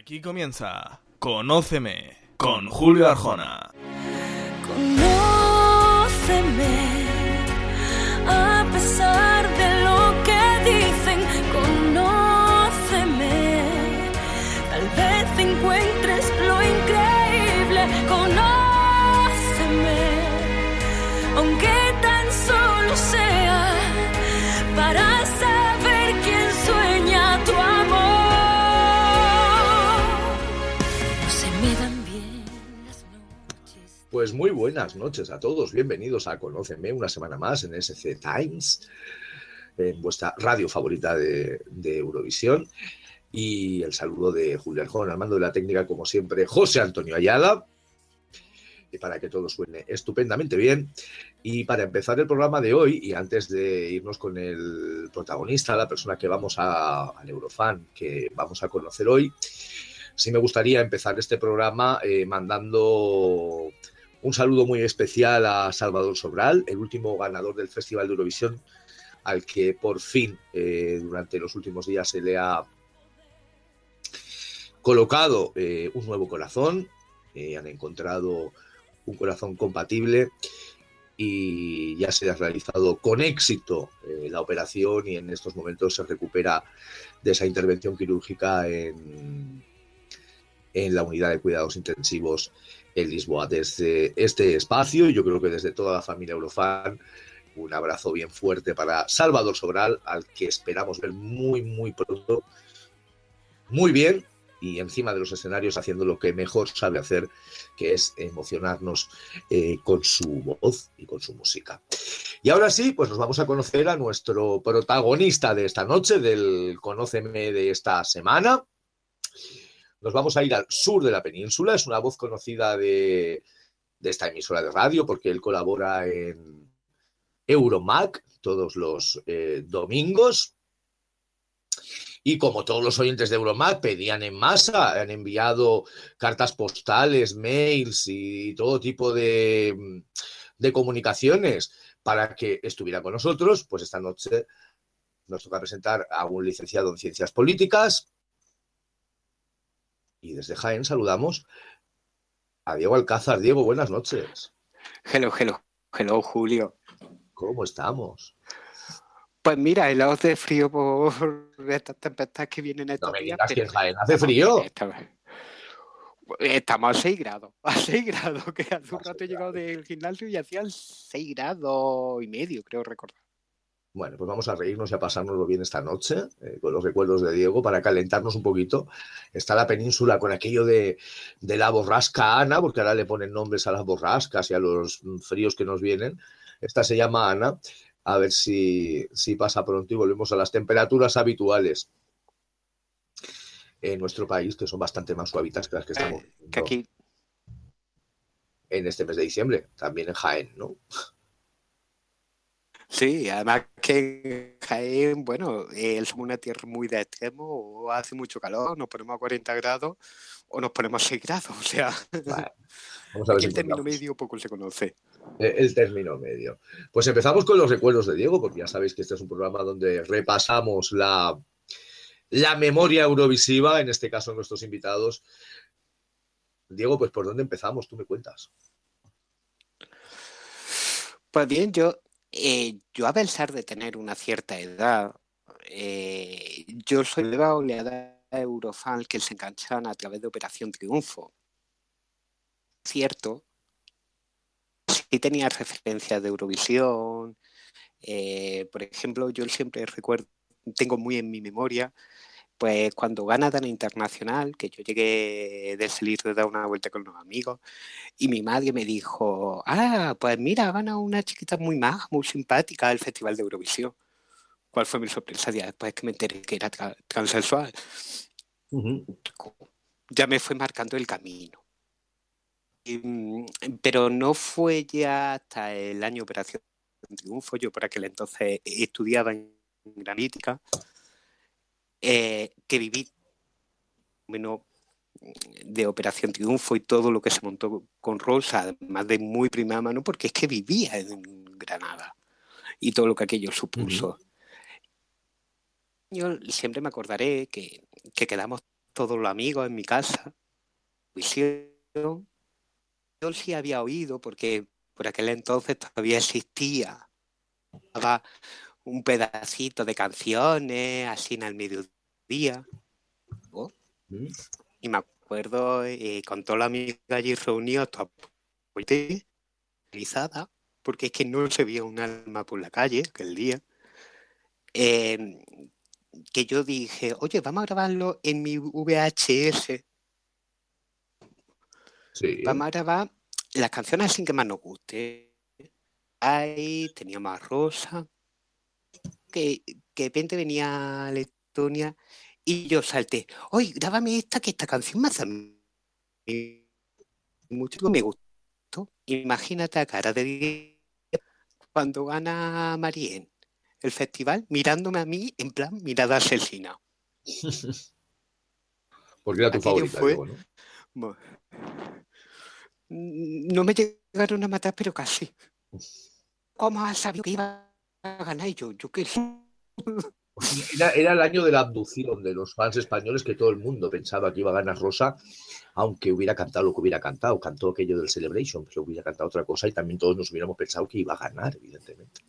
Aquí comienza Conóceme con Julio Arjona. A pesar de lo que Pues muy buenas noches a todos, bienvenidos a Conóceme una semana más en SC Times, en vuestra radio favorita de, Eurovisión. Y el saludo de Julio Arjón, al mando de la técnica, como siempre, José Antonio Ayala. Y para que todo suene estupendamente bien. Y para empezar el programa de hoy, y antes de irnos con el protagonista, la persona que vamos a, al Eurofan, que vamos a conocer hoy, sí me gustaría empezar este programa eh, mandando un saludo muy especial a Salvador Sobral, el último ganador del Festival de Eurovisión, al que por fin eh, durante los últimos días se le ha colocado eh, un nuevo corazón, eh, han encontrado un corazón compatible y ya se ha realizado con éxito la operación y en estos momentos se recupera de esa intervención quirúrgica en la unidad de cuidados intensivos en Lisboa. Desde este espacio, y yo creo que desde toda la familia Eurofan, un abrazo bien fuerte para Salvador Sobral, al que esperamos ver muy, muy pronto, muy bien y encima de los escenarios haciendo lo que mejor sabe hacer, que es emocionarnos eh, con su voz y con su música. Y ahora sí, pues nos vamos a conocer a nuestro protagonista de esta noche, del Conóceme de esta semana. Nos vamos a ir al sur de la península, es una voz conocida de, esta emisora de radio porque él colabora en Euromac todos los eh, domingos. Y como todos los oyentes de Euromac pedían en masa, han enviado cartas postales, mails y todo tipo de comunicaciones para que estuviera con nosotros, pues esta noche nos toca presentar a un licenciado en Ciencias Políticas. Y desde Jaén saludamos a Diego Alcázar. Diego, buenas noches. Hello, hello, hello, Julio. ¿Cómo estamos? Pues mira, helados de frío por estas tempestades que vienen estos No me días. digas que en pero Jaén hace frío. estamos- a 6 grados, a 6 grados, que hace un rato he 6 llegado del gimnasio y hacían 6 grados y medio, creo recordar. Bueno, pues vamos a reírnos y a pasárnoslo bien esta noche eh, con los recuerdos de Diego para calentarnos un poquito. Está la península con aquello de, de la borrasca Ana, porque ahora le ponen nombres a las borrascas y a los mm, fríos que nos vienen. Esta se llama Ana. A ver si, si pasa pronto y volvemos a las temperaturas habituales en nuestro país, que son bastante más suavitas que las que estamos Eh, que aquí, en este mes de diciembre, también en Jaén, ¿no? Sí, además que Jaén, bueno, eh, somos una tierra muy de extremo, o hace mucho calor, nos ponemos a 40 grados o nos ponemos a 6 grados, o sea, Vale, Vamos a ver si el término medio poco se conoce. Eh, el término medio. Pues empezamos con los recuerdos de Diego, porque ya sabéis que este es un programa donde repasamos la, la memoria eurovisiva, en este caso nuestros invitados. Diego, pues ¿por dónde empezamos? Tú me cuentas. Pues bien, yo, eh, yo a pesar de tener una cierta edad, eh, yo soy de la oleada eurofan que se enganchan a través de Operación Triunfo. Cierto, sí tenía referencias de Eurovisión. eh, por ejemplo, yo siempre recuerdo, tengo muy en mi memoria, pues cuando gana Dana Internacional, que yo llegué de salir de dar una vuelta con unos amigos, y mi madre me dijo, ah, pues mira, ha ganado una chiquita muy maja, muy simpática del Festival de Eurovisión. ¿Cuál fue mi sorpresa? Ya después que me enteré que era tra- transexual, ya me fue marcando el camino. Y, mm, pero no fue ya hasta el año Operación Triunfo, yo por aquel entonces estudiaba en Granítica, eh, que viví de Operación Triunfo y todo lo que se montó con Rosa, además de muy primera mano, porque es que vivía en Granada y todo lo que aquello supuso. Yo siempre me acordaré que, que quedamos todos los amigos en mi casa. Yo sí había oído, porque por aquel entonces todavía existía un pedacito de canciones así en el mediodía. Mm. Y me acuerdo eh, con toda la amiga allí reunidos, toda realizada, porque es que no se veía un alma por la calle aquel día. eh, que yo dije, oye, vamos a grabarlo en mi VHS. Sí. Vamos a grabar las canciones sin que más nos guste. Ahí teníamos a Rosa, que, que de repente venía a Letonia y yo salté, oye, grábame esta, que esta canción me hace a mí mucho me gustó. Imagínate a cara de cuando gana Marien el festival, mirándome a mí en plan mirada asesina. Porque era tu Aquello favorita, fue- ¿no? Bueno, No me llegaron a matar, pero casi. ¿Cómo has sabido que iba Y yo, yo sé. Era, era el año de la abducción de los fans españoles que todo el mundo pensaba que iba a ganar Rosa, aunque hubiera cantado lo que hubiera cantado. Cantó aquello del Celebration, pero hubiera cantado otra cosa y también todos nos hubiéramos pensado que iba a ganar, evidentemente.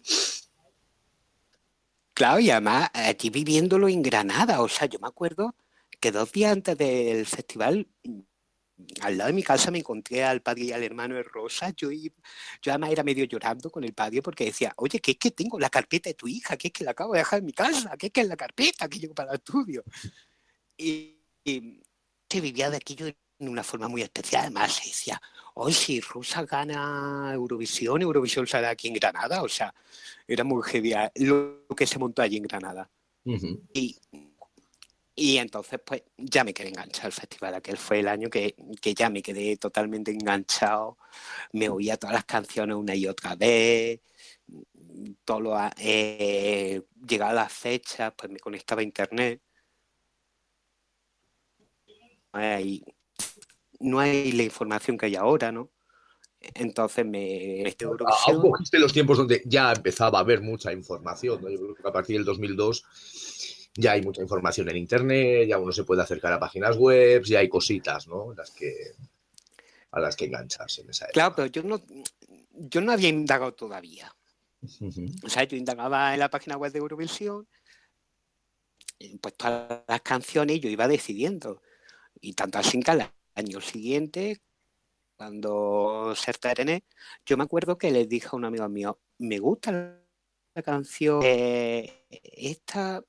Claro, y además aquí viviéndolo en Granada. O sea, yo me acuerdo que dos días antes del festival, al lado de mi casa me encontré al padre y al hermano de Rosa. Yo, yo además era medio llorando con el padre porque decía, oye, que es que tengo la carpeta de tu hija, que es que la acabo de dejar en mi casa, que es que es la carpeta que llevo para el estudio. Y, y se vivía de aquello en una forma muy especial. Además, se decía, hoy si Rosa gana Eurovisión, Eurovisión sale aquí en Granada. O sea, era muy heavy lo que se montó allí en Granada. Ujú. Y, y entonces, pues ya me quedé enganchado al festival. Aquel fue el año que, que ya me quedé totalmente enganchado. Me oía todas las canciones una y otra vez. Todo lo, eh, llegaba las fechas, pues me conectaba a internet. No hay, no hay la información que hay ahora, ¿no? Entonces me a Aún cogiste los tiempos donde ya empezaba a haber mucha información. ¿no? Yo creo que a partir del 2002 ya hay mucha información en Internet, ya uno se puede acercar a páginas web, ya hay cositas ¿no? las que, a las que engancharse en esa época. Claro, pero yo no, yo no había indagado todavía. O sea, yo indagaba en la página web de Eurovisión, pues todas las canciones yo iba decidiendo. Y tanto así que al año siguiente, cuando se estrené, yo me acuerdo que les dije a un amigo mío, me gusta la canción, eh, esta,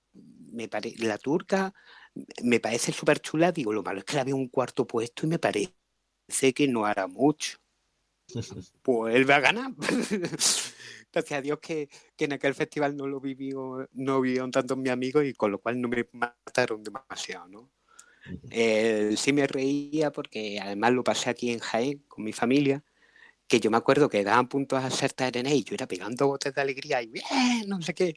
me pare- la turca, me parece súper chula, digo, lo malo es que la veo un cuarto puesto y me parece que no hará mucho. Pues él va a ganar. Gracias a Dios que, que en aquel festival no lo vivió, no vivieron tantos mis amigos y con lo cual no me mataron demasiado, ¿no? Eh, sí me reía porque además lo pasé aquí en Jaén con mi familia, que yo me acuerdo que daban puntos a ser y yo era pegando botes de alegría y bien, no sé qué.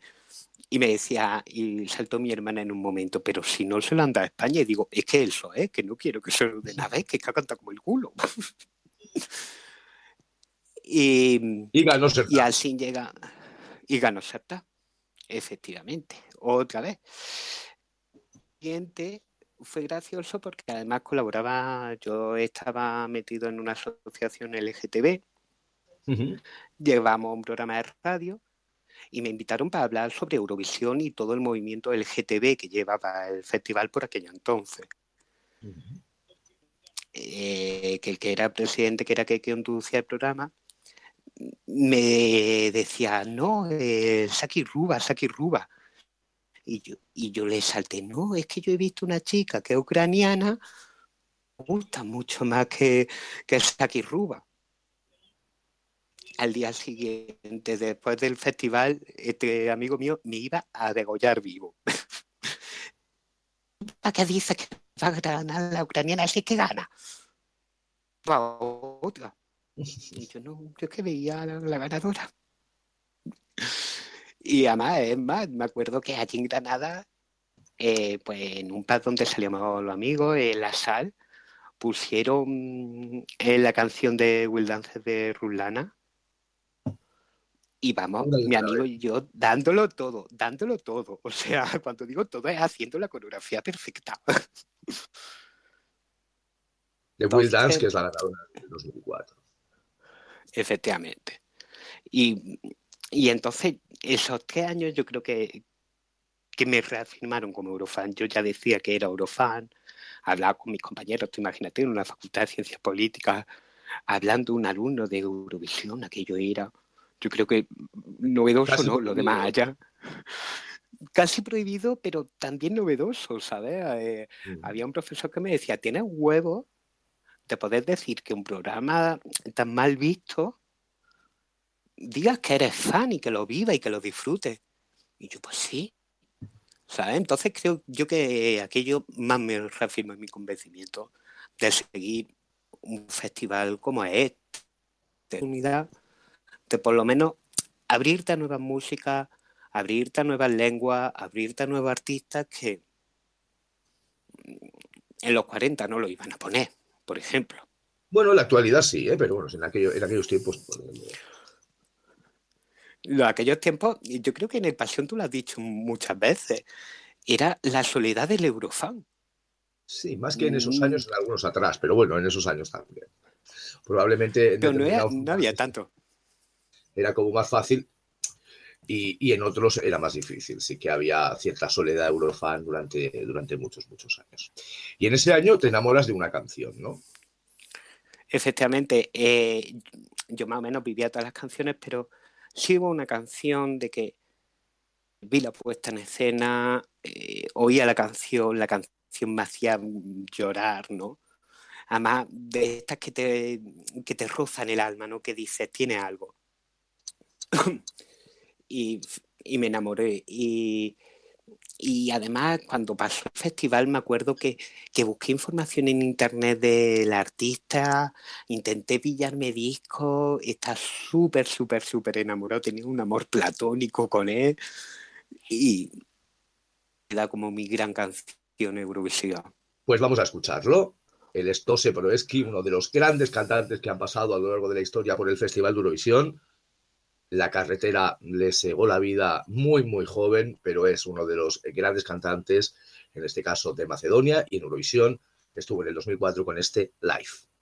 Y me decía, y saltó mi hermana en un momento, pero si no se lo han dado a España, y digo, es que eso, es que no quiero que se lo den a vez, que es que canta como el culo. y, Y ganó ser y así llega. Y ganó Serta, efectivamente, otra vez. Siguiente fue gracioso porque además colaboraba, yo estaba metido en una asociación LGTB, Ujú. llevamos un programa de radio y me invitaron para hablar sobre Eurovisión y todo el movimiento LGTB que llevaba el festival por aquello entonces. Eh, que el que era presidente, que era que, que conducía el programa, me decía, no, eh, Saki Ruba, Saki Ruba. Y yo, y yo le salté, no, es que yo he visto una chica que es ucraniana, me gusta mucho más que, que Saki Ruba. Al día siguiente, después del festival, este amigo mío me iba a degollar vivo. ¿Para qué dices que va a ganar la ucraniana? Así que gana. Va otra. Y yo no, yo es que veía a la, la ganadora. Y además, es más, me acuerdo que allí en Granada, eh, pues en un pub donde salíamos los amigos, en la sal, pusieron eh, la canción de Will Dance de Rulana. Y vamos, mi amigo y yo dándolo todo, dándolo todo. O sea, cuando digo todo es haciendo la coreografía perfecta. De Will Dance, que es la ganadora del 2004. Efectivamente. Y, y entonces, esos tres años yo creo que, que me reafirmaron como Eurofan. Yo ya decía que era Eurofan, hablaba con mis compañeros, tú imagínate, en una facultad de ciencias políticas, hablando un alumno de Eurovisión, aquello era, yo creo que novedoso, Casi ¿no? Lo demás allá. Casi prohibido, pero también novedoso, ¿sabes? Eh, Mm. había un profesor que me decía, tienes huevos de poder decir que un programa tan mal visto digas que eres fan y que lo viva y que lo disfrutes. Y yo, pues sí. ¿Sabes? Entonces creo yo que aquello más me reafirma en mi convencimiento de seguir un festival como este. Unidad por lo menos abrirte a nuevas músicas, abrirte a nuevas lenguas, abrirte a nuevos artistas que en los 40 no lo iban a poner, por ejemplo. Bueno, en la actualidad sí, ¿eh? pero bueno, en, aquello- en aquellos tiempos. pues, Lo- aquellos tiempos, yo creo que en el Pasión tú lo has dicho muchas veces, era la soledad del eurofan. Sí, más que en esos Mm. años, en algunos atrás, pero bueno, en esos años también. Probablemente en Pero no, era- determinados no había tanto. Era como más fácil y, y en otros era más difícil. Sí que había cierta soledad eurofan durante, durante muchos, muchos años. Y en ese año te enamoras de una canción, ¿no? Efectivamente, eh, yo más o menos vivía todas las canciones, pero sí hubo una canción de que vi la puesta en escena, eh, oía la canción, la canción me hacía llorar, ¿no? Además, de estas que te, que te rozan el alma, ¿no? Que dices, tiene algo. y, y me enamoré. Y, y además, cuando pasó el festival, me acuerdo que, que busqué información en internet del artista, intenté pillarme discos, está súper, súper, súper enamorado, tenía un amor platónico con él y era como mi gran canción Eurovisión. Pues vamos a escucharlo. Él es Tose Proeski, uno de los grandes cantantes que han pasado a lo largo de la historia por el Festival de Eurovisión. La carretera le cegó la vida muy, muy joven, pero es uno de los grandes cantantes, en este caso de Macedonia y en Eurovisión. Estuvo en el 2004 con este Live.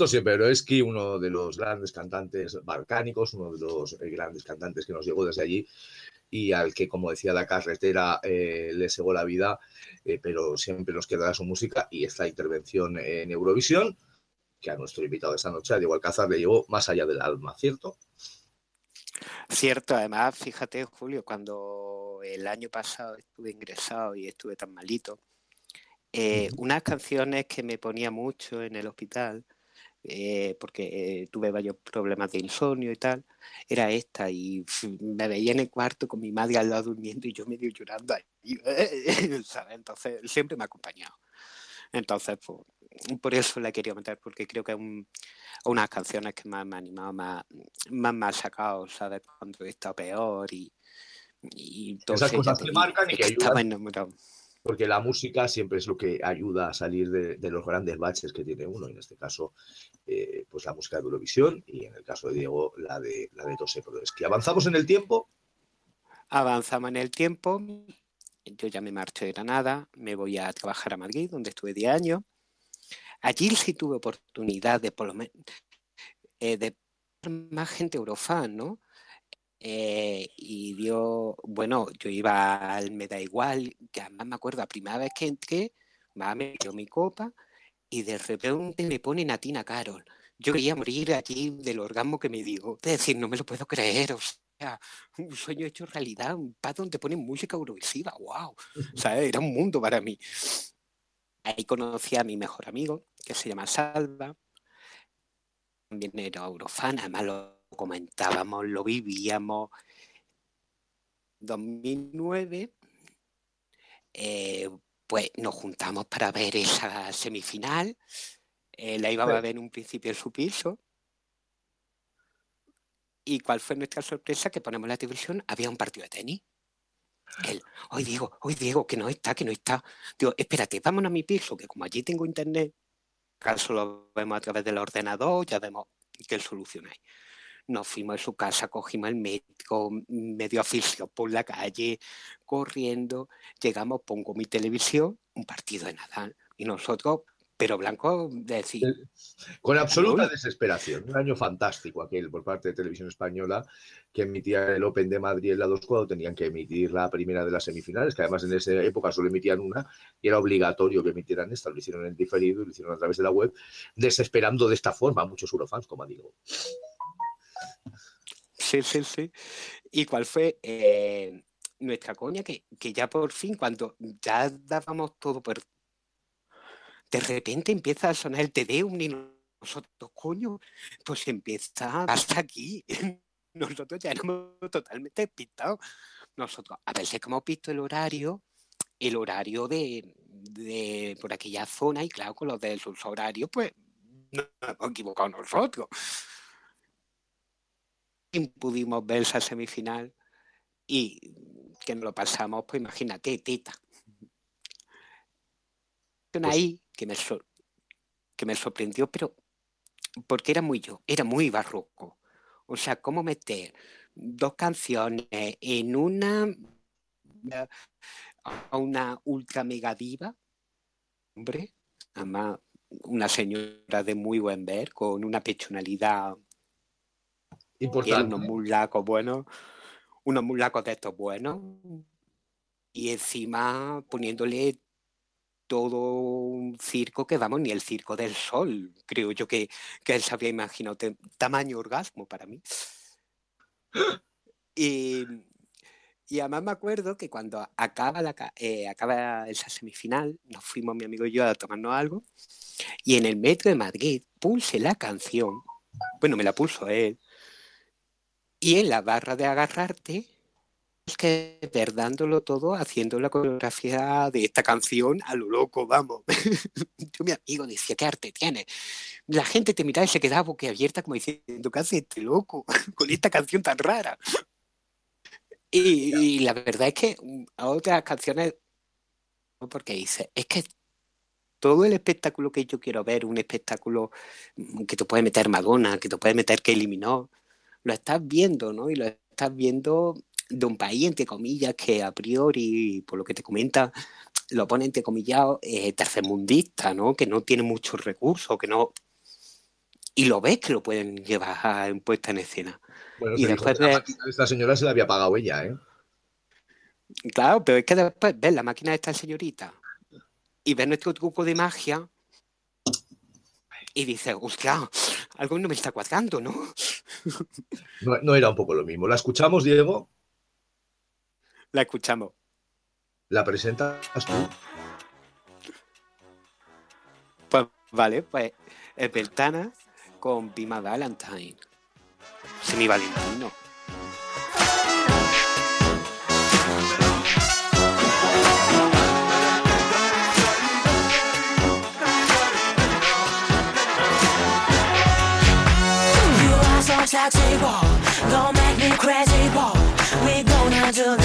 Puesto Seperoesky, uno de los grandes cantantes balcánicos, uno de los eh, grandes cantantes que nos llegó desde allí y al que, como decía la carretera, eh, le segó la vida, eh, pero siempre nos quedará su música y esta intervención en Eurovisión, que a nuestro invitado de esta noche, a Diego Alcázar, le llevó más allá del alma, ¿cierto? Cierto, además, fíjate, Julio, cuando el año pasado estuve ingresado y estuve tan malito, eh, unas canciones que me ponía mucho en el hospital, eh, porque eh, tuve varios problemas de insomnio y tal, era esta. Y me veía en el cuarto con mi madre al lado durmiendo y yo medio llorando ahí, ¿sabes? Entonces, siempre me ha acompañado. Entonces, pues, por eso la quería meter, porque creo que es un, unas canciones que más me ha animado, más, más me ha sacado, ¿sabes? Cuando he estado peor y, y Esas cosas que marcan y que estaba enamorado. Porque la música siempre es lo que ayuda a salir de, los grandes baches que tiene uno, en este caso, eh, pues la música de Eurovisión y en el caso de Diego, la de la de Tose que avanzamos en el tiempo, Avanzamos en el tiempo, yo ya me marcho de Granada, me voy a trabajar a Madrid, donde estuve 10 años. Allí sí tuve oportunidad de por lo menos eh, de más gente eurofan, ¿no? Eh, y dio, bueno, yo iba al Me da igual, que además me acuerdo, la primera vez que entré, va, me dio mi copa y de repente me ponen a Tina Carol. Yo quería morir allí del orgasmo que me dio. Es decir, no me lo puedo creer, o sea, un sueño hecho realidad, un pad donde ponen música eurovisiva, wow. O sea, era un mundo para mí. Ahí conocí a mi mejor amigo, que se llama Salva. También era eurofan, además comentábamos, lo vivíamos. 2009, eh, pues nos juntamos para ver esa semifinal. Eh, la íbamos a ver en un principio en su piso. ¿Y cuál fue nuestra sorpresa? Que ponemos la televisión, había un partido de tenis. Él, hoy Diego, hoy Diego, que no está, que no está. Digo, espérate, vámonos a mi piso, que como allí tengo internet, caso lo vemos a través del ordenador, ya vemos qué solución hay. Nos fuimos a su casa, cogimos el médico, medio oficio por la calle, corriendo. Llegamos, pongo mi televisión, un partido de Nadal. Y nosotros, pero blanco, de decir, con absoluta desesperación. Un año fantástico aquel por parte de Televisión Española, que emitía el Open de Madrid en la 2 cuando tenían que emitir la primera de las semifinales, que además en esa época solo emitían una y era obligatorio que emitieran esta. Lo hicieron en diferido lo hicieron a través de la web, desesperando de esta forma a muchos eurofans, como digo. Sí, sí, sí. ¿Y cuál fue eh, nuestra coña? Que, que ya por fin, cuando ya dábamos todo por... De repente empieza a sonar el Tedeum y nosotros, coño, pues empieza hasta aquí. Nosotros ya éramos totalmente despistados. Nosotros, a veces que hemos visto el horario, el horario de, de por aquella zona, y claro, con los del horario, pues nos hemos equivocado nosotros pudimos ver esa semifinal y que nos lo pasamos, pues imagínate, teta. Una ahí que me, que me sorprendió, pero porque era muy yo, era muy barroco. O sea, cómo meter dos canciones en una a una ultra mega diva, hombre, además una señora de muy buen ver, con una pechonalidad Importante. unos mulacos buenos, unos mulacos de estos buenos, y encima poniéndole todo un circo que vamos, ni el circo del sol, creo yo que, que él se había imaginado, tamaño orgasmo para mí. Y, y además me acuerdo que cuando acaba, la, eh, acaba esa semifinal, nos fuimos mi amigo y yo a tomarnos algo, y en el metro de Madrid pulse la canción, bueno, me la pulso él, y en la barra de agarrarte, es que ver dándolo todo, haciendo la coreografía de esta canción a lo loco, vamos. Yo, mi amigo, decía, ¿qué arte tiene? La gente te miraba y se quedaba boquiabierta como diciendo, ¿qué hace este loco con esta canción tan rara? Y, la verdad es que mm, a otras canciones, porque dice, es que todo el espectáculo que yo quiero ver, un espectáculo mm, que te puede meter Madonna, que te puede meter que eliminó, lo estás viendo, ¿no? Y lo estás viendo de un país, entre comillas, que a priori, por lo que te comenta, lo pone entre comillas eh, tercermundista, ¿no? Que no tiene muchos recursos, que no... y lo ves que lo pueden llevar en puesta en escena. Bueno, Y después la de- máquina de esta señora se la había pagado ella, ¿eh? Claro, pero es que después ves la máquina de esta señorita y ves nuestro truco de magia y dices, hostia, algo no me está cuadrando, ¿no? No, no era un poco lo mismo. ¿La escuchamos, Diego? La escuchamos. ¿La presentas tú? Pues vale, pues es con My Valentine. Semi Valentino. toxic ball. Don't make me crazy ball. We gonna do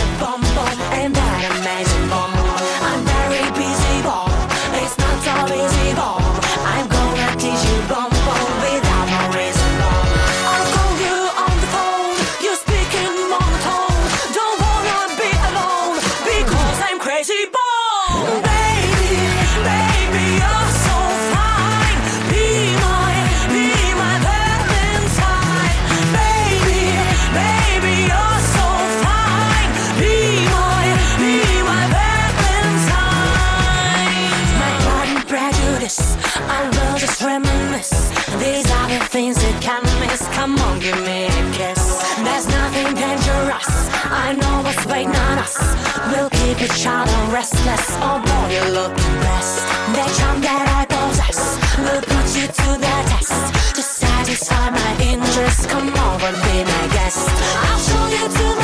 Each other restless. Oh boy, you look. The charm that I possess will put you to the test. To satisfy my interest, come over, be my guest. I'll show you to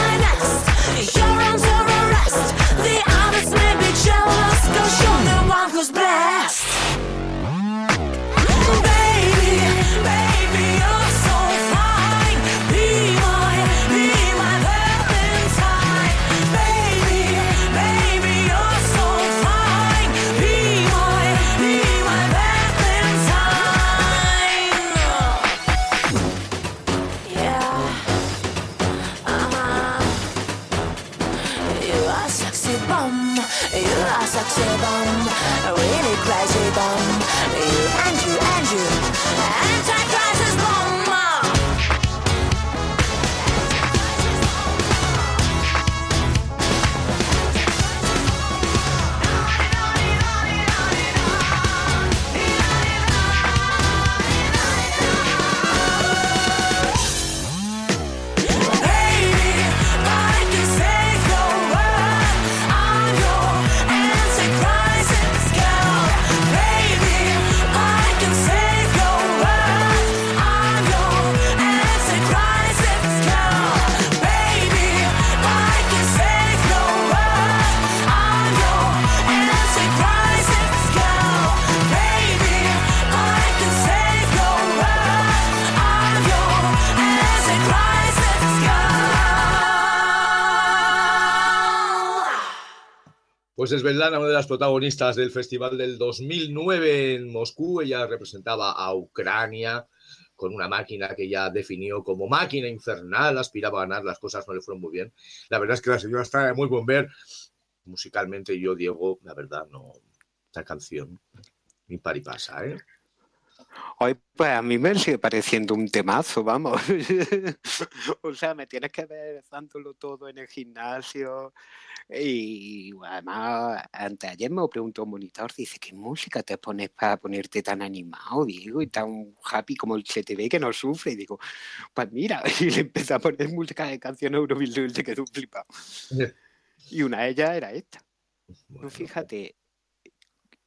Pues es Svetlana, una de las protagonistas del festival del 2009 en Moscú. Ella representaba a Ucrania con una máquina que ella definió como máquina infernal, aspiraba a ganar, las cosas no le fueron muy bien. La verdad es que la señora está de muy buen ver. Musicalmente yo, Diego, la verdad, no. Esta canción, ni par y pasa, ¿eh? Hoy, pues a mí me sigue pareciendo un temazo, vamos. o sea, me tienes que ver dándolo todo en el gimnasio. Y además, anteayer me preguntó un monitor, dice, ¿qué música te pones para ponerte tan animado, Diego? Y tan happy como te ve que no sufre. Y digo, pues mira, y le empecé a poner música de canciones Eurovisión y se quedó flipado. Y una de ellas era esta. Bueno, Tú fíjate,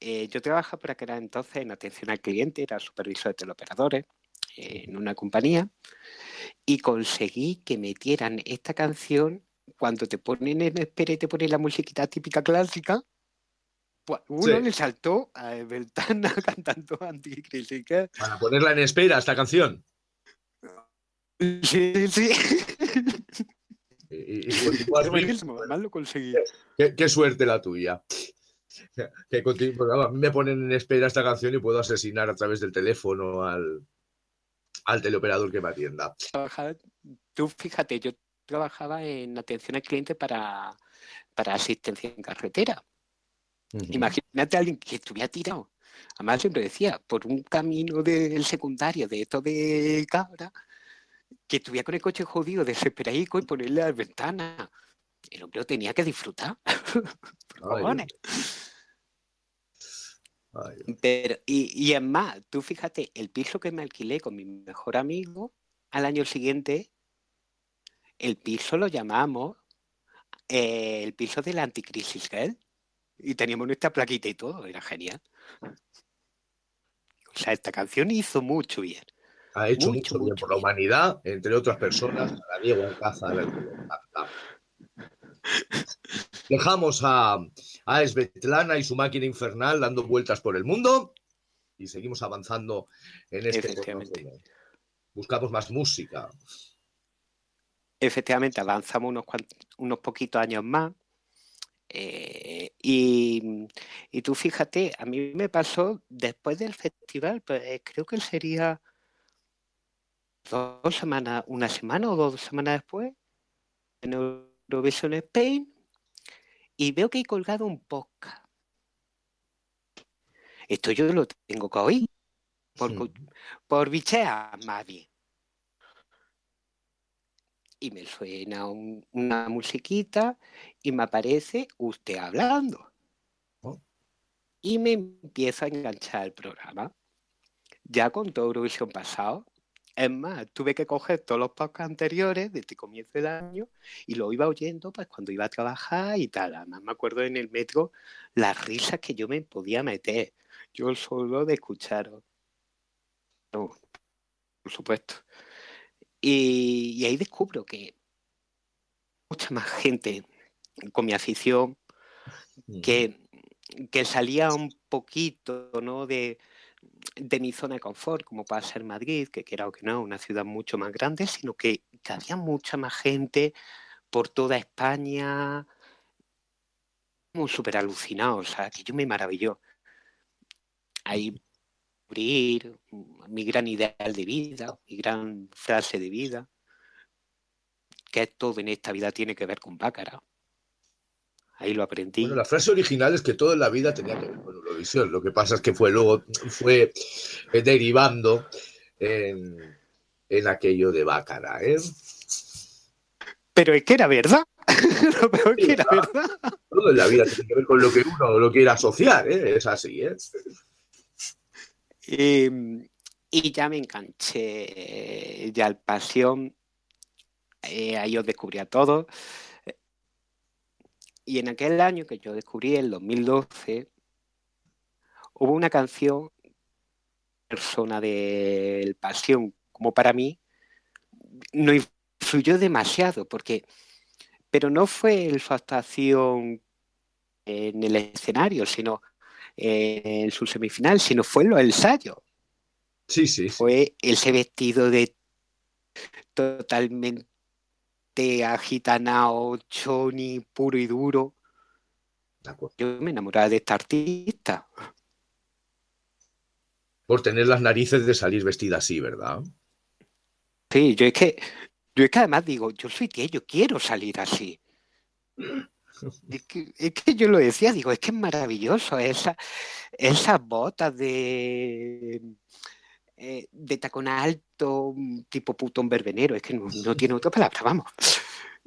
eh, yo trabajaba por aquel entonces en atención al cliente, era supervisor de teleoperadores eh, en una compañía y conseguí que metieran esta canción cuando te ponen en espera y te ponen la musiquita típica clásica. Pues uno Sí. le saltó a Beltana cantando Anticrisis. ¿qué? Para ponerla en espera, esta canción. Sí, sí. Y- y- buenísimo, además lo conseguí. Qué, qué suerte la tuya. Que a mí me ponen en espera esta canción y puedo asesinar a través del teléfono al, al teleoperador que me atienda. tú fíjate, yo trabajaba en atención al cliente para, para asistencia en carretera. Imagínate a alguien que estuviera tirado Además siempre decía, por un camino del secundario de esto de cabra, que estuviera con el coche jodido, desesperadico y ponerle a las ventanas. El hombre lo tenía que disfrutar. Ay, Pero, y, y es más, tú fíjate, el piso que me alquilé con mi mejor amigo, al año siguiente, el piso lo llamamos eh, el piso de la anticrisis. Y teníamos nuestra plaquita y todo, era genial. O sea, esta canción hizo mucho bien. ha hecho Mucho, mucho, bien mucho por la humanidad, entre otras personas, a Diego Alcázar. Dejamos a, a Svetlana y su máquina infernal dando vueltas por el mundo y seguimos avanzando en este. Buscamos más música. Efectivamente, avanzamos unos, unos poquitos años más. eh, y, y tú fíjate, a mí me pasó después del festival, pues creo que sería dos semanas, una semana o dos semanas después, en Eurovision Spain, y veo que hay colgado un podcast. Esto yo lo tengo que oír, por, co- por bichear más bien. Y me suena un- una musiquita y me aparece usted hablando. Oh. Y me empieza a enganchar el programa. Ya con todo Eurovisión pasado. Es más, tuve que coger todos los podcasts anteriores desde comienzo del año y lo iba oyendo pues cuando iba a trabajar y tal. Además me acuerdo en el metro las risas que yo me podía meter. Yo solo de escucharos. No, por supuesto. Y, y ahí descubro que mucha más gente con mi afición que, que salía un poquito ¿no? de, de mi zona de confort, como puede ser Madrid, que quiera o que no, una ciudad mucho más grande, sino que, que había mucha más gente por toda España, como súper alucinado, o sea, que yo me maravilló. Ahí abrir mi gran ideal de vida, mi gran frase de vida, que todo en esta vida tiene que ver con Bácara. Ahí lo aprendí. Bueno, la frase original es que todo en la vida tenía que ver con Eurovisión. Lo que pasa es que fue luego, fue eh, derivando en, en aquello de Bácara, ¿eh? Pero es que era verdad. lo peor que era ¿verdad? Todo en la vida tiene que ver con lo que uno lo quiera asociar, ¿eh? Es así, ¿eh? Y, y ya me enganché ya al pasión. Eh, ahí os descubrí a todos. Y en aquel año que yo descubrí, el 2012, hubo una canción, persona del pasión, como para mí, no influyó demasiado, porque, pero no fue el su en el escenario, sino en su semifinal, sino fue lo ensayo. Sí, sí. sí. Fue ese vestido de totalmente agitanado, choni, puro y duro. Yo me enamoraba de esta artista. Por tener las narices de salir vestida así, ¿verdad? Sí, yo es que, yo es que además digo, yo soy gay, yo quiero salir así. Es que, yo lo decía, digo, es que es maravilloso esa, esas botas de, eh, de tacón alto, tipo putón verbenero, es que no, tiene otra palabra, vamos.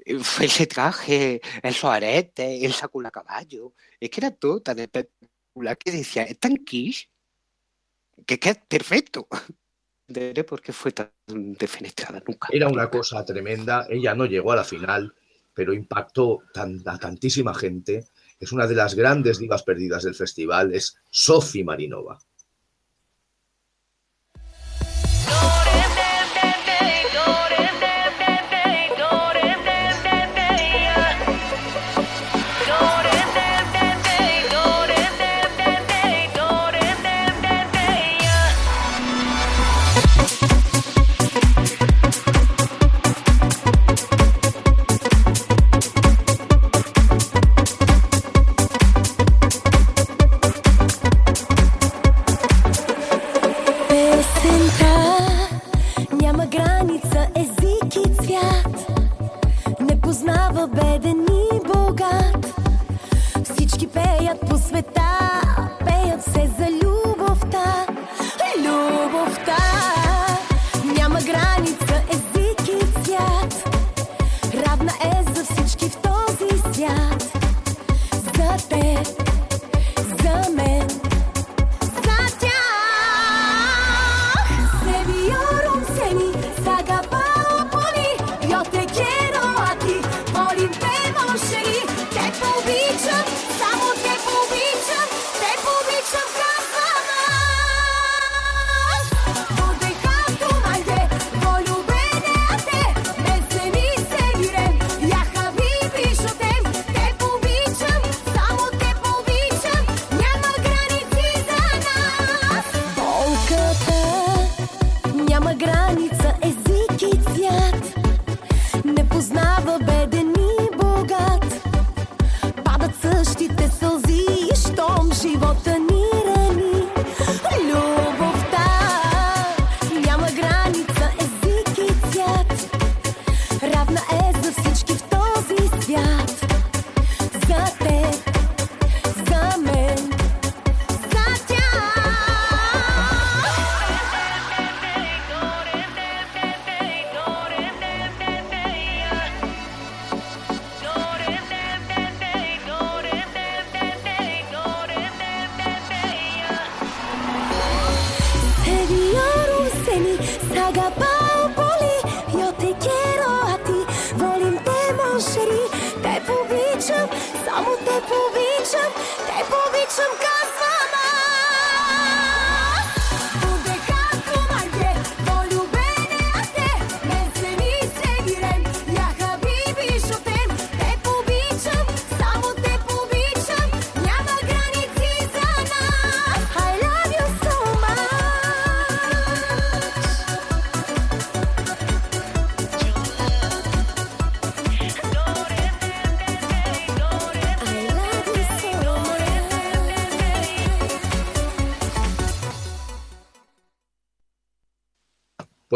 Ese traje, esos aretes, el saco a caballo, es que era todo tan espectacular que decía, es tan quiche, que, que es perfecto. Por qué fue tan defenestrada nunca. Era una cosa tremenda. Ella no llegó a la final, pero impactó tan- a tantísima gente. Es una de las grandes divas perdidas del festival. Es Sofi Marinova.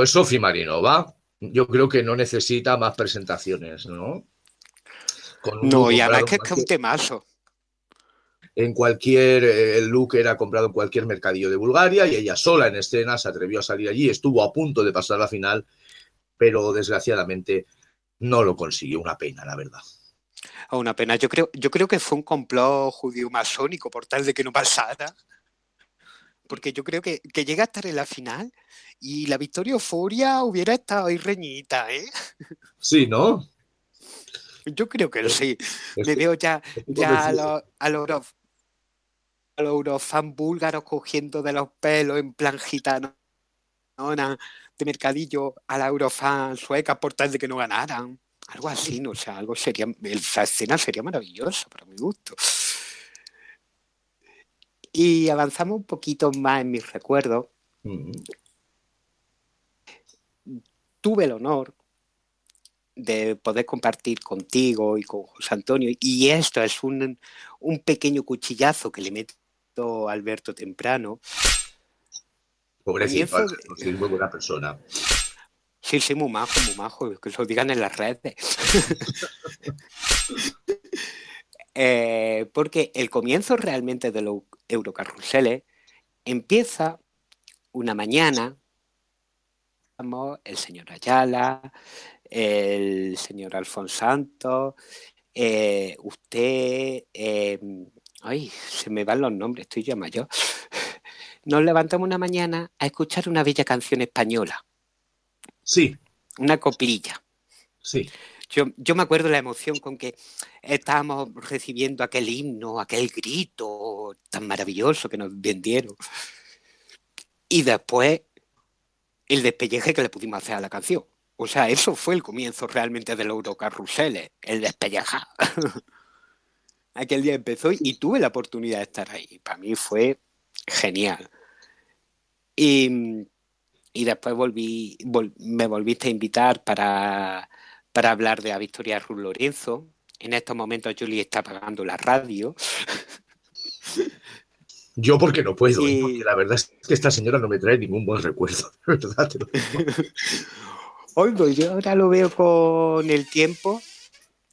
Pues Sofi Marinova, yo creo que no necesita más presentaciones, ¿no? Con No, y además que es que es un temazo. en cualquier eh, el look era comprado en cualquier mercadillo de Bulgaria y ella sola en escena se atrevió a salir allí, estuvo a punto de pasar la final, pero desgraciadamente no lo consiguió, una pena, la verdad. A una pena. Yo creo, yo creo que fue un complot judío masónico por tal de que no pasara. Porque yo creo que, que llega a estar en la final y la victoria euforia hubiera estado ahí reñita, ¿eh? Sí, ¿no? Yo creo que sí. Me Estoy- veo ya, a los, a los, euro- a los eurofan búlgaros cogiendo de los pelos en plan gitano de mercadillo a la eurofan sueca por tal de que no ganaran. Algo así, ¿no? O sea, algo sería, esa escena sería maravillosa para mi gusto. Y avanzamos un poquito más en mis recuerdos. Mm. Tuve el honor de poder compartir contigo y con José Antonio. Y esto es un, un pequeño cuchillazo que le meto a Alberto temprano. Pobrecito, Alberto, sí, muy buena persona. Sí, sí, muy majo, muy majo, que lo digan en las redes. Eh, porque el comienzo realmente de los Eurocarruseles empieza una mañana. El señor Ayala, el señor Alfonso Santos, eh, usted, eh, ay, se me van los nombres, estoy ya mayor. Nos levantamos una mañana a escuchar una bella canción española Sí, una coplilla. sí. Yo, yo me acuerdo la emoción con que estábamos recibiendo aquel himno, aquel grito tan maravilloso que nos vendieron. Y después el despelleje que le pudimos hacer a la canción. O sea, eso fue el comienzo realmente del Eurocarruseles, el despellejar. Aquel día empezó y tuve la oportunidad de estar ahí. Para mí fue genial. Y, y después volví, vol- me volviste a invitar para, para hablar de la Victoria Ruth Lorenzo. En estos momentos Julie está apagando la radio. Yo porque no puedo, ¿eh? Y- porque la verdad es que esta señora no me trae ningún buen recuerdo, de verdad. te lo digo. Hoy pues yo ahora lo veo con el tiempo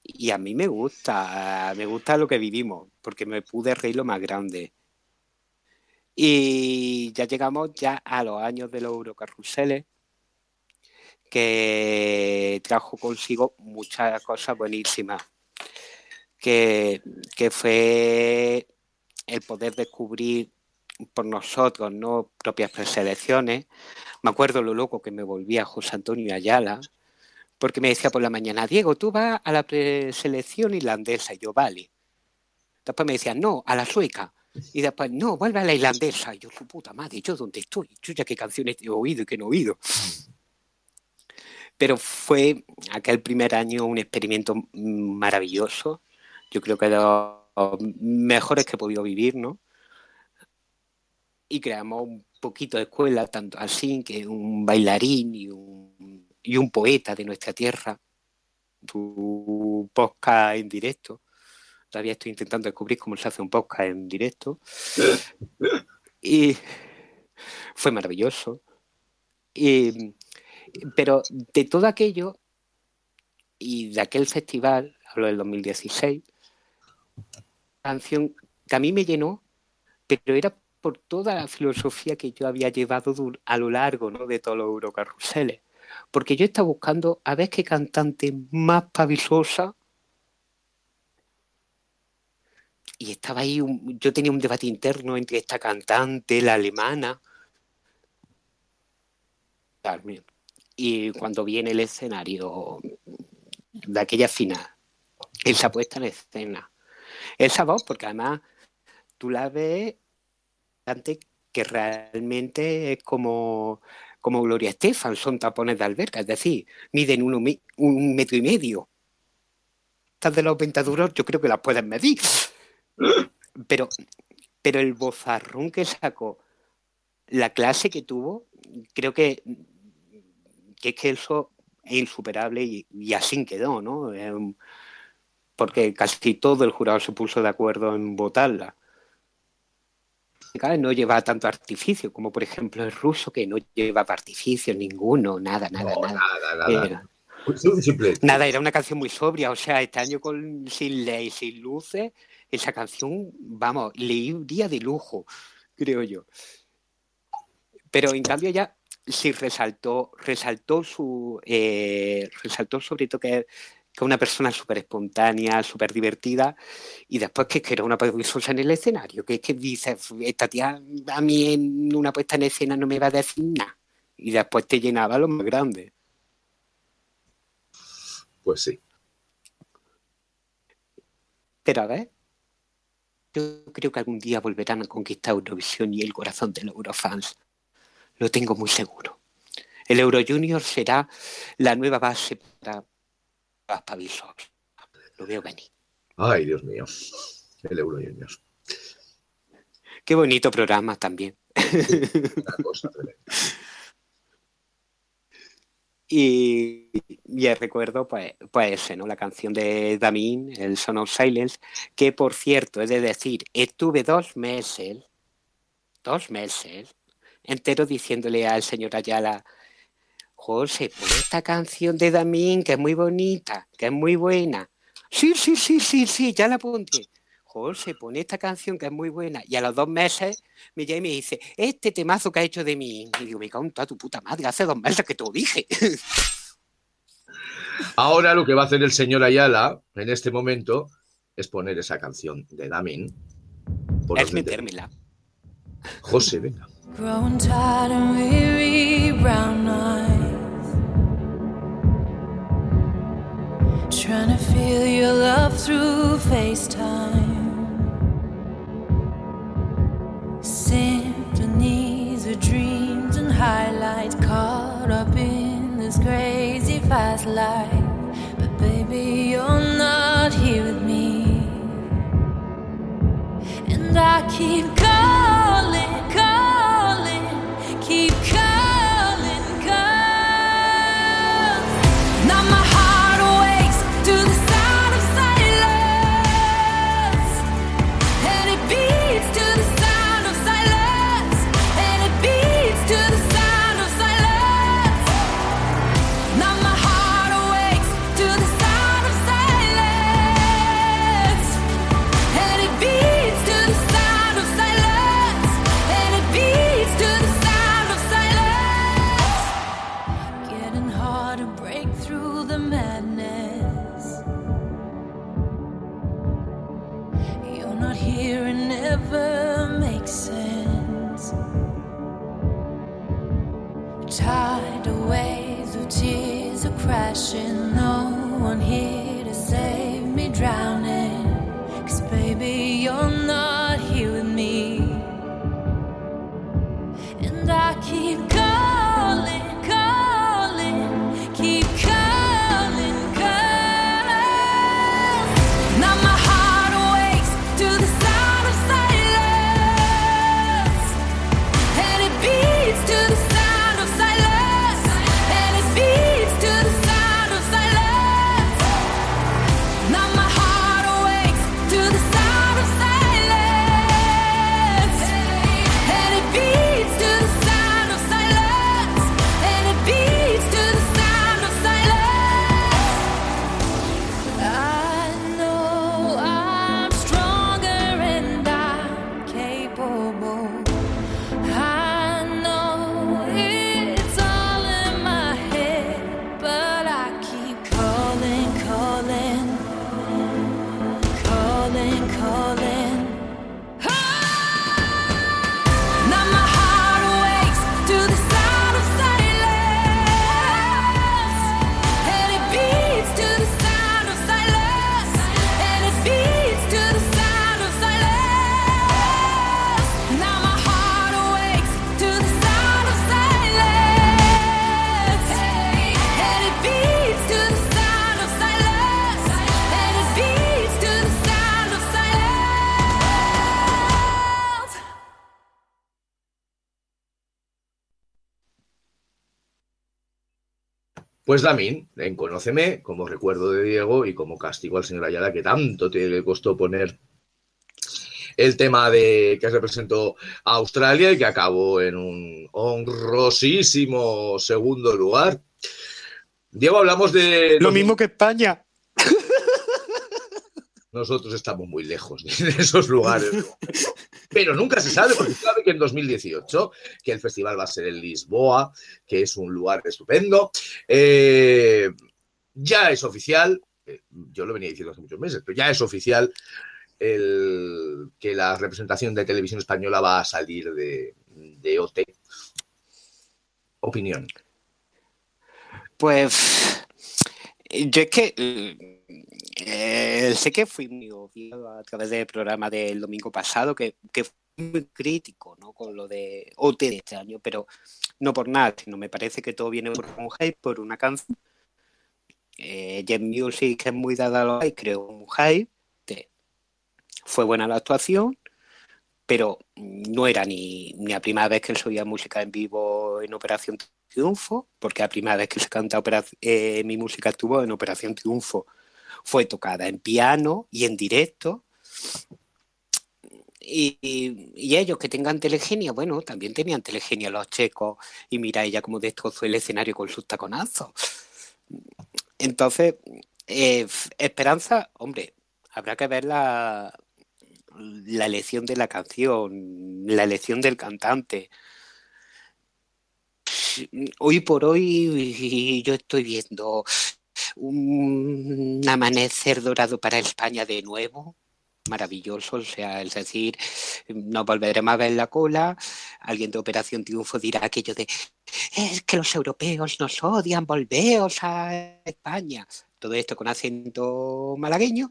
y a mí me gusta, me gusta lo que vivimos, porque me pude reír lo más grande. Y ya llegamos ya a los años de los Eurocarruseles, que trajo consigo muchas cosas buenísimas, que, que fue el poder descubrir por nosotros, ¿no? propias preselecciones. Me acuerdo lo loco que me volvía José Antonio Ayala, porque me decía por la mañana, Diego, tú vas a la preselección irlandesa. Y yo, vale. Después me decía, no, a la sueca. Y después, no, vuelve a la irlandesa. Y yo, su puta madre, ¿yo dónde estoy? Yo ya qué canciones he oído y qué no he oído. Pero fue aquel primer año un experimento maravilloso. Yo creo que mejores que he podido vivir, ¿no? Y creamos un poquito de escuela, tanto así que un bailarín y un, y un poeta de nuestra tierra. Tu podcast en directo. Todavía estoy intentando descubrir cómo se hace un podcast en directo. Y fue maravilloso. Y, pero de todo aquello y de aquel festival, hablo del 2016, canción que a mí me llenó, pero era por toda la filosofía que yo había llevado a lo largo ¿no? de todos los eurocarruseles. Porque yo estaba buscando a ver qué cantante más pavisosa. Y estaba ahí, yo tenía un debate interno entre esta cantante, la alemana, Carmen. Y cuando viene el escenario de aquella final, esa puesta en escena, esa voz, porque además tú la ves antes que realmente es como, como Gloria Estefan, son tapones de alberca, es decir, miden uno, un metro y medio. Estas de los ventaduros yo creo que las pueden medir. Pero, pero el bozarrón que sacó, la clase que tuvo, creo que, que es que eso es insuperable y, así quedó, ¿no? Porque casi todo el jurado se puso de acuerdo en votarla. No lleva tanto artificio, como por ejemplo el ruso, que no lleva artificio ninguno, nada, nada, No, nada. nada, nada. Era- Un simple. Nada, era una canción muy sobria. O sea, este año con sin ley, sin luces, esa canción, vamos, le iría de lujo, creo yo. Pero en cambio ya sí resaltó, resaltó su eh, resaltó sobre todo que que una persona súper espontánea, súper divertida, y después que, que era una perezosa en el escenario, que es que dices, esta tía a mí en una puesta en escena no me va a decir nada, y después te llenaba lo más grande. Pues sí. Pero a ver, yo creo que algún día volverán a conquistar Eurovisión y el corazón de los Eurofans. Lo tengo muy seguro. El Euro Junior será la nueva base para Lo veo venir. Ay, Dios mío. El Euro Junior. Qué bonito programa también. Una cosa tremenda. Y, y recuerdo, pues, pues ese, ¿no? La canción de Damin, el Son of Silence, que por cierto, es de decir, estuve dos meses, dos meses, entero diciéndole al señor Ayala, José, pon esta canción de Damin, que es muy bonita, que es muy buena. Sí, sí, sí, sí, sí, ya la apunté. José, pon esta canción que es muy buena. Y a los dos meses me llama y me dice, este temazo que ha hecho de mí. Y digo, me cago en toda tu puta madre, hace dos meses que te lo dije. Ahora lo que va a hacer el señor Ayala en este momento es poner esa canción de Damin. Por es metérmela. José, venga. Through FaceTime. Symphonies of dreams and highlights caught up in this crazy fast life. But baby, you're not here with me. And I keep Pues Lamín, en Conóceme, como recuerdo de Diego y como castigo al señor Ayala, que tanto te le costó poner el tema de que representó a Australia y que acabó en un honrosísimo segundo lugar. Diego, hablamos de... Lo mismo que España. Nosotros estamos muy lejos de esos lugares. Pero nunca se sabe, porque sabe que en 2018, que el festival va a ser en Lisboa, que es un lugar estupendo, eh, ya es oficial, eh, yo lo venía diciendo hace muchos meses, pero ya es oficial el, que la representación de televisión española va a salir de OT. Opinión. Pues yo es que eh, sé que fui muy obvio a través del programa del domingo pasado, que, fui muy crítico con lo de OT de este año, pero no por nada, sino me parece que todo viene por un hype, por una canción. Eh, Jen Music es muy dada a los hype, creo un fue buena la actuación, pero no era ni, ni la primera vez que él subía música en vivo en Operación Triunfo, porque la primera vez que se canta eh, mi música estuvo en Operación Triunfo fue tocada en piano y en directo. Y, ellos que tengan telegenia, bueno, también tenían telegenia los checos y mira ella cómo destrozó el escenario con sus taconazos. Entonces, eh, Esperanza, hombre, habrá que ver la, la elección de la canción, la elección del cantante. Hoy por hoy yo estoy viendo un amanecer dorado para España de nuevo, maravilloso, o sea, es decir, nos volveremos a ver la cola, alguien de Operación Triunfo dirá aquello de es que los europeos nos odian, volveos a España, todo esto con acento malagueño,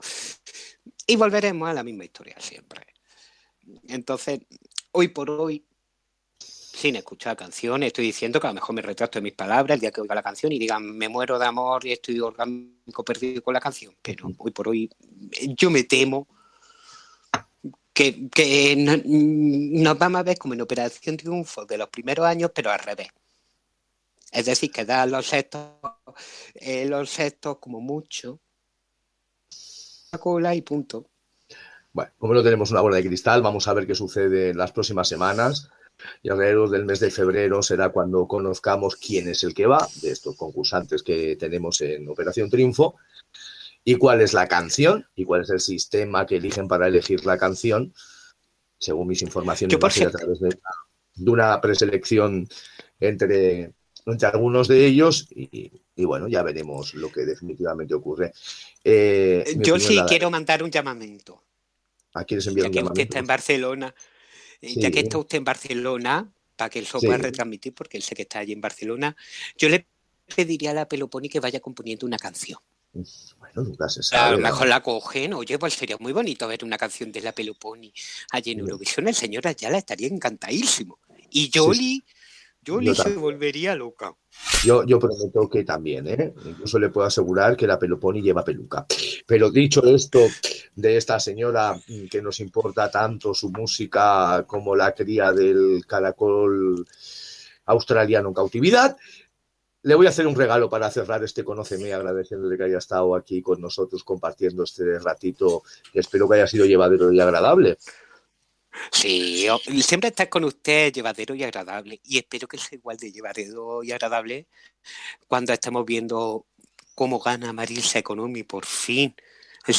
y volveremos a la misma historia siempre. Entonces, hoy por hoy, sin escuchar canciones, estoy diciendo que a lo mejor me retracto de mis palabras el día que oiga la canción y digan me muero de amor y estoy orgánico perdido con la canción, pero hoy por hoy yo me temo que, que no- nos vamos a ver como en Operación Triunfo de los primeros años, pero al revés. Es decir, que da los sextos, eh, los sextos como mucho, la cola y punto. Bueno, como no tenemos una bola de cristal, vamos a ver qué sucede en las próximas semanas. Y alrededor del mes de febrero será cuando conozcamos quién es el que va de estos concursantes que tenemos en Operación Triunfo y cuál es la canción y cuál es el sistema que eligen para elegir la canción, según mis informaciones, a través de, de una preselección entre, entre algunos de ellos y, y bueno, ya veremos lo que definitivamente ocurre. Eh, Yo sí quiero mandar un llamamiento. ¿A quieres enviar Ya un que usted llamamiento? está en Barcelona, eh, ya que está usted en Barcelona, para que él lo Sí. pueda retransmitir, porque él sé que está allí en Barcelona, yo le pediría a la Peloponi que vaya componiendo una canción. Bueno, nunca se A lo la- mejor la cogen, oye, pues sería muy bonito ver una canción de la Peloponi allí en. Eurovisión. El señor Ayala estaría encantadísimo. Y Yoli, Yoli Yo se también. volvería loca. Yo, yo prometo que también, ¿eh? Incluso le puedo asegurar que la Peloponi lleva peluca. Pero dicho esto de esta señora mm, que nos importa tanto su música como la cría del caracol australiano en cautividad, le voy a hacer un regalo para cerrar este Conóceme, agradeciéndole que haya estado aquí con nosotros compartiendo este ratito que espero que haya sido llevadero y agradable. Sí, siempre estar con usted llevadero y agradable. Y espero que sea igual de llevadero y agradable cuando estemos viendo cómo gana Marisa Economy por fin.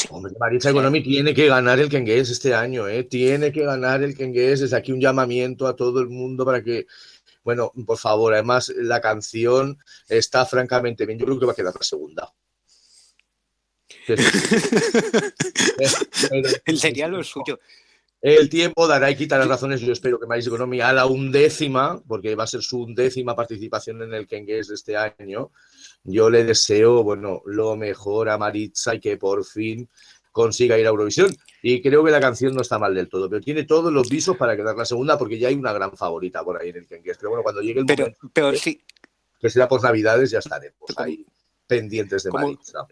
Hombre, Marisa Economy tiene que ganar el Kengués este año, ¿eh? Tiene que ganar el Kengués. Desde aquí un llamamiento a todo el mundo para que, bueno, por favor, además la canción está francamente bien. Yo creo que va a quedar la segunda. Sería lo suyo. El tiempo dará y quitará razones. Yo espero que Marisa Economy a la undécima, porque va a ser su undécima participación en el Kengués de este año. Yo le deseo, bueno, lo mejor a Maritza y que por fin consiga ir a Eurovisión. Y creo que la canción no está mal del todo, pero tiene todos los visos para quedar la segunda, porque ya hay una gran favorita por ahí en el Kengués. Pero bueno, cuando llegue el Pero, momento, pero sí, que será por Navidades, ya estaremos ahí pendientes de como- Maritza.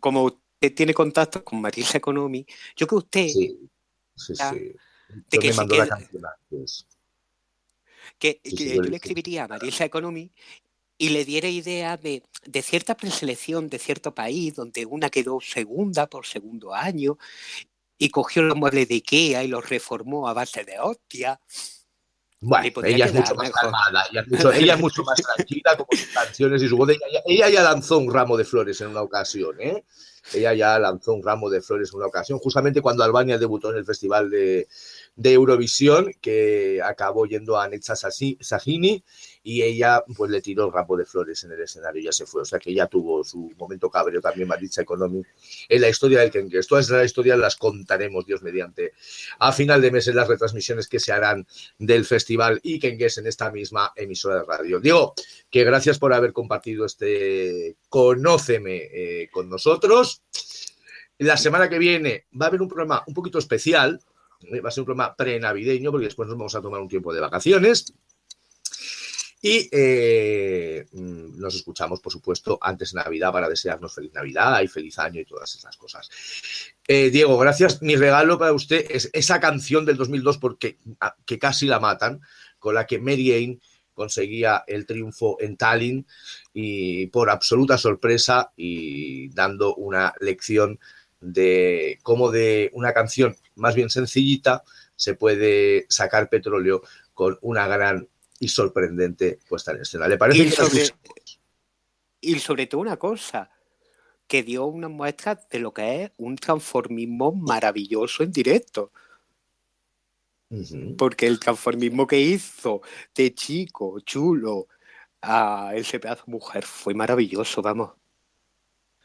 como usted tiene contacto con Marisa Economy, yo que usted, Sí, sí, Ya. sí. de que me la canción antes. que, Sí, que sí, yo le escribiría a Marisa Economy y le diera idea de, de cierta preselección de cierto país, donde una quedó segunda por segundo año, y cogió los muebles de Ikea y los reformó a base de hostia. Bueno, ella es mucho más calmada, ella es mucho, ella es mucho más tranquila con sus canciones y su voz. Ella, ella ya lanzó un ramo de flores en una ocasión, ¿eh? Ella ya lanzó un ramo de flores en una ocasión, justamente cuando Albania debutó en el Festival de, Eurovisión, que acabó yendo a Netza Sajini y ella pues le tiró el ramo de flores en el escenario y ya se fue. O sea que ella tuvo su momento cabreo también, Maritza Economy, en la historia del Kengues. Todas las historias las contaremos, Dios mediante, a final de mes en las retransmisiones que se harán del festival y Kengues en esta misma emisora de radio. Diego, que gracias por haber compartido este Conóceme eh, con nosotros. La semana que viene va a haber un programa un poquito especial, eh, va a ser un programa prenavideño porque después nos vamos a tomar un tiempo de vacaciones. Y eh, mm, nos escuchamos, por supuesto, antes de Navidad para desearnos feliz Navidad y feliz año y todas esas cosas. Diego, gracias. Mi regalo para usted es esa canción del 2002 porque, ah, que casi la matan, con la que Mary Ann conseguía el triunfo en Tallinn y por absoluta sorpresa y dando una lección de cómo de una canción más bien sencillita se puede sacar petróleo con una gran y sorprendente puesta en escena. ¿Le parece Y que sobre, y sobre todo una cosa, que dio una muestra de lo que es un transformismo maravilloso en directo. Porque el transformismo que hizo de chico, chulo, a ese pedazo de mujer fue maravilloso, vamos.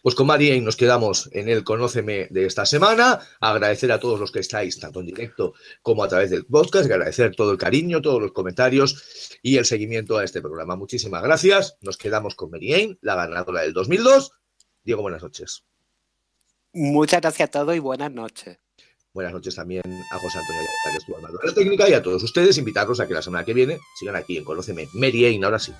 Pues con María nos quedamos en el Conóceme de esta semana. Agradecer a todos los que estáis, tanto en directo como a través del podcast. Agradecer todo el cariño, todos los comentarios y el seguimiento a este programa. Muchísimas gracias. Nos quedamos con Mary Ann, la ganadora del 2002. Diego, buenas noches. Muchas gracias a todos y buenas noches. Buenas noches también a José Antonio Ayala, que estuvo al mando de la técnica, y a todos ustedes, invitarlos a que la semana que viene sigan aquí en Conóceme. Mary ahora sí.